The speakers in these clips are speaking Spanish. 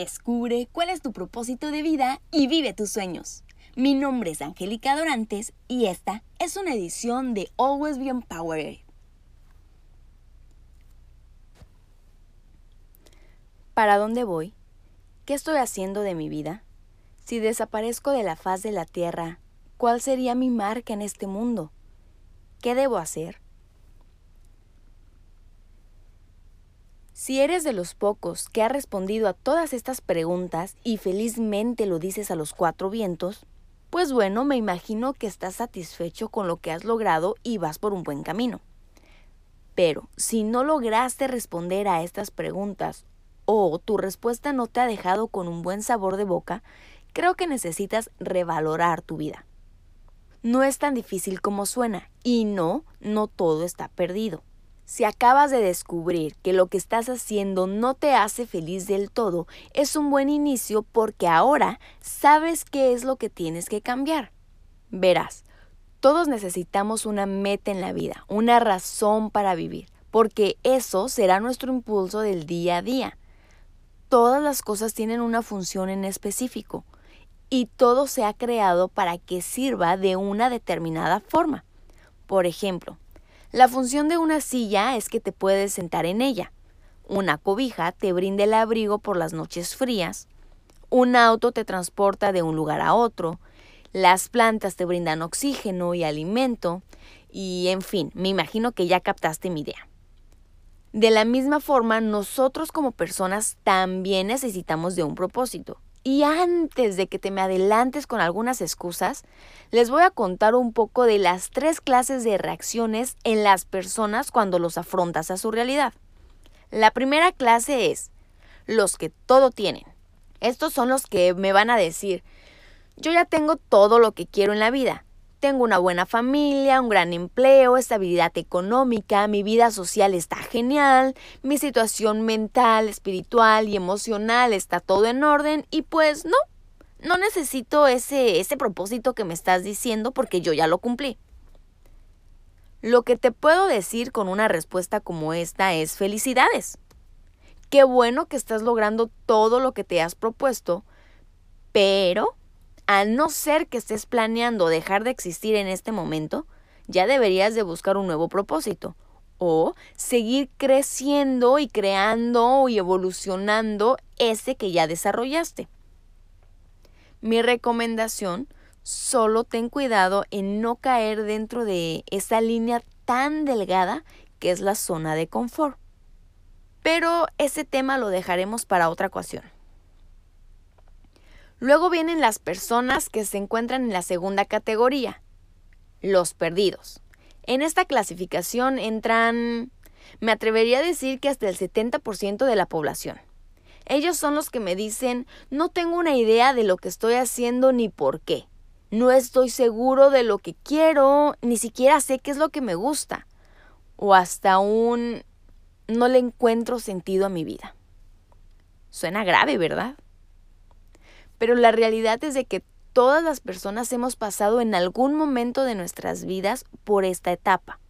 Descubre cuál es tu propósito de vida y vive tus sueños. Mi nombre es Angélica Dorantes y esta es una edición de Always Be Empowered. ¿Para dónde voy? ¿Qué estoy haciendo de mi vida? Si desaparezco de la faz de la tierra, ¿cuál sería mi marca en este mundo? ¿Qué debo hacer? Si eres de los pocos que ha respondido a todas estas preguntas y felizmente lo dices a los cuatro vientos, pues bueno, me imagino que estás satisfecho con lo que has logrado y vas por un buen camino. Pero si no lograste responder a estas preguntas o tu respuesta no te ha dejado con un buen sabor de boca, creo que necesitas revalorar tu vida. No es tan difícil como suena y no, no todo está perdido. Si acabas de descubrir que lo que estás haciendo no te hace feliz del todo, es un buen inicio porque ahora sabes qué es lo que tienes que cambiar. Verás, todos necesitamos una meta en la vida, una razón para vivir, porque eso será nuestro impulso del día a día. Todas las cosas tienen una función en específico y todo se ha creado para que sirva de una determinada forma. Por ejemplo, la función de una silla es que te puedes sentar en ella. Una cobija te brinda el abrigo por las noches frías. Un auto te transporta de un lugar a otro. Las plantas te brindan oxígeno y alimento. Y en fin, me imagino que ya captaste mi idea. De la misma forma, nosotros como personas también necesitamos de un propósito. Y antes de que te me adelantes con algunas excusas, les voy a contar un poco de las tres clases de reacciones en las personas cuando los afrontas a su realidad. La primera clase es los que todo tienen. Estos son los que me van a decir, yo ya tengo todo lo que quiero en la vida. Tengo una buena familia, un gran empleo, estabilidad económica, mi vida social está genial, mi situación mental, espiritual y emocional está todo en orden y pues no, no necesito ese, ese propósito que me estás diciendo porque yo ya lo cumplí. Lo que te puedo decir con una respuesta como esta es felicidades. Qué bueno que estás logrando todo lo que te has propuesto, pero a no ser que estés planeando dejar de existir en este momento, ya deberías de buscar un nuevo propósito o seguir creciendo y creando y evolucionando ese que ya desarrollaste. Mi recomendación, solo ten cuidado en no caer dentro de esa línea tan delgada que es la zona de confort. Pero ese tema lo dejaremos para otra ocasión. Luego vienen las personas que se encuentran en la segunda categoría, los perdidos. En esta clasificación entran, me atrevería a decir que hasta el 70% de la población. Ellos son los que me dicen, no tengo una idea de lo que estoy haciendo ni por qué. No estoy seguro de lo que quiero, ni siquiera sé qué es lo que me gusta. O hasta un, no le encuentro sentido a mi vida. Suena grave, ¿verdad? Pero la realidad es de que todas las personas hemos pasado en algún momento de nuestras vidas por esta etapa.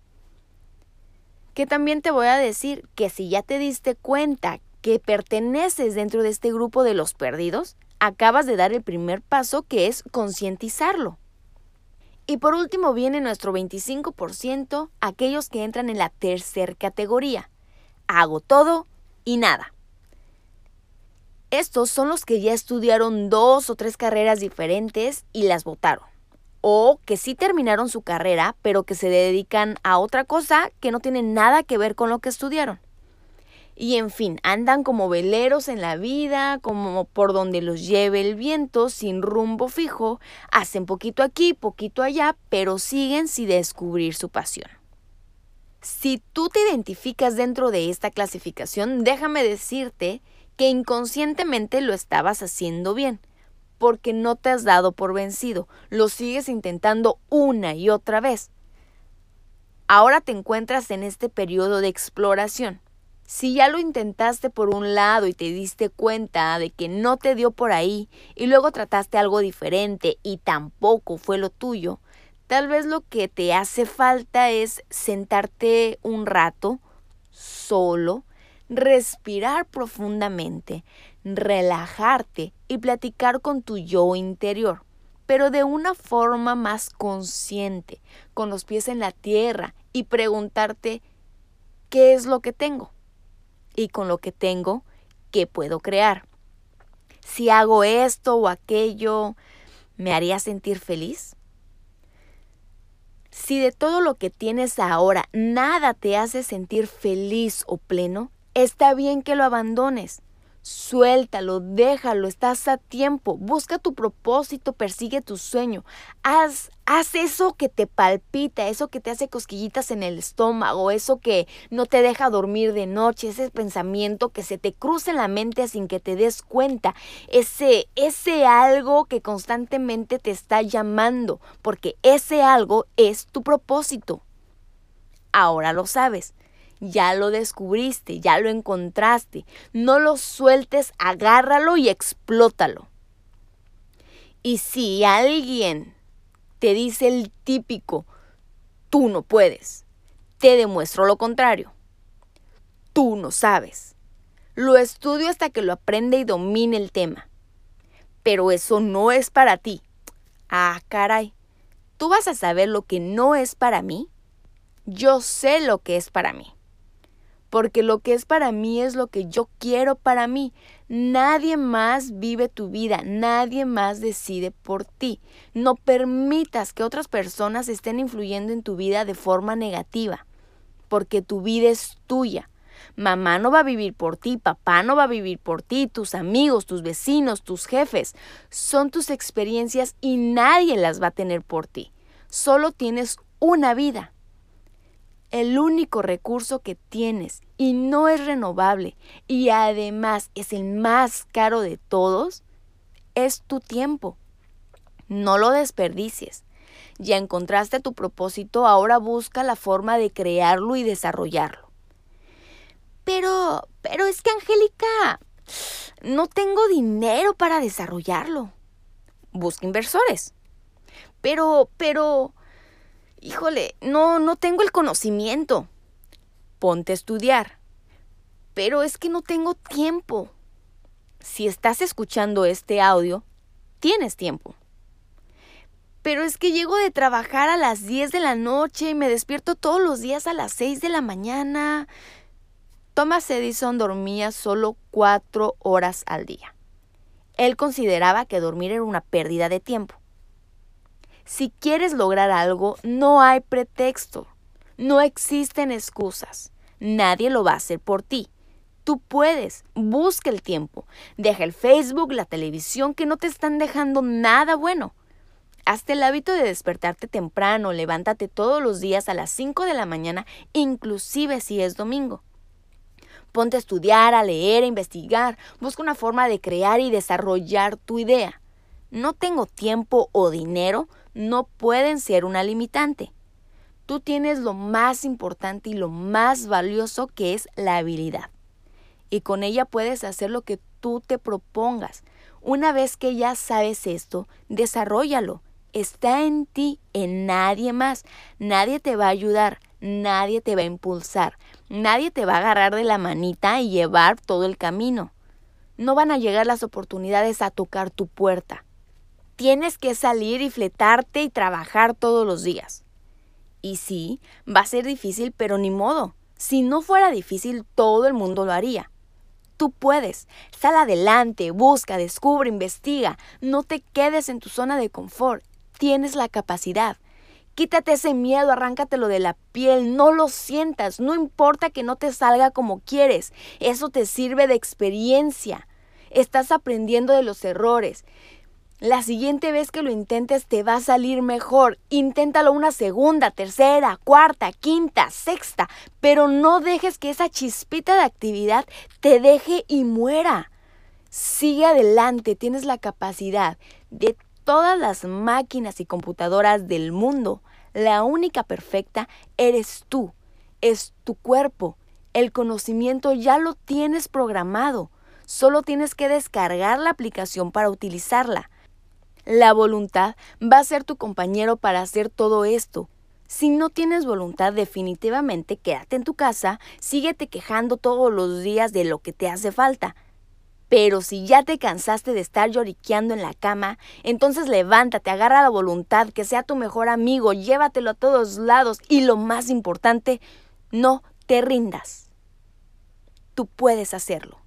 Que también te voy a decir que si ya te diste cuenta que perteneces dentro de este grupo de los perdidos, acabas de dar el primer paso que es concientizarlo. Y por último viene nuestro 25%, aquellos que entran en la tercera categoría. Hago todo y nada. Estos son los que ya estudiaron dos o tres carreras diferentes y las votaron. O que sí terminaron su carrera, pero que se dedican a otra cosa que no tiene nada que ver con lo que estudiaron. Y en fin, andan como veleros en la vida, como por donde los lleve el viento, sin rumbo fijo, hacen poquito aquí, poquito allá, pero siguen sin descubrir su pasión. Si tú te identificas dentro de esta clasificación, déjame decirte que inconscientemente lo estabas haciendo bien, porque no te has dado por vencido, lo sigues intentando una y otra vez. Ahora te encuentras en este periodo de exploración. Si ya lo intentaste por un lado y te diste cuenta de que no te dio por ahí y luego trataste algo diferente y tampoco fue lo tuyo, tal vez lo que te hace falta es sentarte un rato solo respirar profundamente, relajarte y platicar con tu yo interior, pero de una forma más consciente, con los pies en la tierra y preguntarte qué es lo que tengo y con lo que tengo, qué puedo crear. Si hago esto o aquello, ¿me haría sentir feliz? Si de todo lo que tienes ahora nada te hace sentir feliz o pleno, está bien que lo abandones. Suéltalo, déjalo, estás a tiempo. Busca tu propósito, persigue tu sueño. Haz, haz eso que te palpita, eso que te hace cosquillitas en el estómago, eso que no te deja dormir de noche, ese pensamiento que se te cruza en la mente sin que te des cuenta, ese, ese algo que constantemente te está llamando, porque ese algo es tu propósito. Ahora lo sabes ya lo descubriste, ya lo encontraste. No lo sueltes, agárralo y explótalo. Y si alguien te dice el típico, tú no puedes, te demuestro lo contrario. Tú no sabes. Lo estudio hasta que lo aprende y domine el tema. Pero eso no es para ti. Ah, caray. ¿Tú vas a saber lo que no es para mí? Yo sé lo que es para mí porque lo que es para mí es lo que yo quiero para mí. Nadie más vive tu vida, nadie más decide por ti. No permitas que otras personas estén influyendo en tu vida de forma negativa, porque tu vida es tuya. Mamá no va a vivir por ti, papá no va a vivir por ti, tus amigos, tus vecinos, tus jefes. Son tus experiencias y nadie las va a tener por ti. Solo tienes una vida el único recurso que tienes y no es renovable y además es el más caro de todos, es tu tiempo. No lo desperdicies. Ya encontraste tu propósito, ahora busca la forma de crearlo y desarrollarlo. Pero, pero es que Angélica, no tengo dinero para desarrollarlo. Busca inversores. Pero, pero, híjole, no, no tengo el conocimiento. Ponte a estudiar. Pero es que no tengo tiempo. Si estás escuchando este audio, tienes tiempo. Pero es que llego de trabajar a las 10 de la noche y me despierto todos los días a las 6 de la mañana. Thomas Edison dormía solo 4 horas al día. Él consideraba que dormir era una pérdida de tiempo. Si quieres lograr algo, no hay pretexto. No existen excusas. Nadie lo va a hacer por ti. Tú puedes. Busca el tiempo. Deja el Facebook, la televisión que no te están dejando nada bueno. Hazte el hábito de despertarte temprano, levántate todos los días a las 5 de la mañana, inclusive si es domingo. Ponte a estudiar, a leer, a investigar. Busca una forma de crear y desarrollar tu idea. No tengo tiempo o dinero, no pueden ser una limitante. Tú tienes lo más importante y lo más valioso que es la habilidad. Y con ella puedes hacer lo que tú te propongas. Una vez que ya sabes esto, desarrollalo. Está en ti, en nadie más. Nadie te va a ayudar, nadie te va a impulsar, nadie te va a agarrar de la manita y llevar todo el camino. No van a llegar las oportunidades a tocar tu puerta tienes que salir y fletarte y trabajar todos los días. Y sí, va a ser difícil, pero ni modo. Si no fuera difícil, todo el mundo lo haría. Tú puedes. Sal adelante, busca, descubre, investiga. No te quedes en tu zona de confort. Tienes la capacidad. Quítate ese miedo, arráncatelo de la piel, no lo sientas, no importa que no te salga como quieres, eso te sirve de experiencia. Estás aprendiendo de los errores. La siguiente vez que lo intentes te va a salir mejor. Inténtalo una segunda, tercera, cuarta, quinta, sexta, pero no dejes que esa chispita de actividad te deje y muera. Sigue adelante, tienes la capacidad de todas las máquinas y computadoras del mundo. La única perfecta eres tú, es tu cuerpo. El conocimiento ya lo tienes programado. Solo tienes que descargar la aplicación para utilizarla. La voluntad va a ser tu compañero para hacer todo esto. Si no tienes voluntad, definitivamente quédate en tu casa, síguete quejando todos los días de lo que te hace falta. Pero si ya te cansaste de estar lloriqueando en la cama, entonces levántate, agarra la voluntad, que sea tu mejor amigo, llévatelo a todos lados y lo más importante, no te rindas. Tú puedes hacerlo.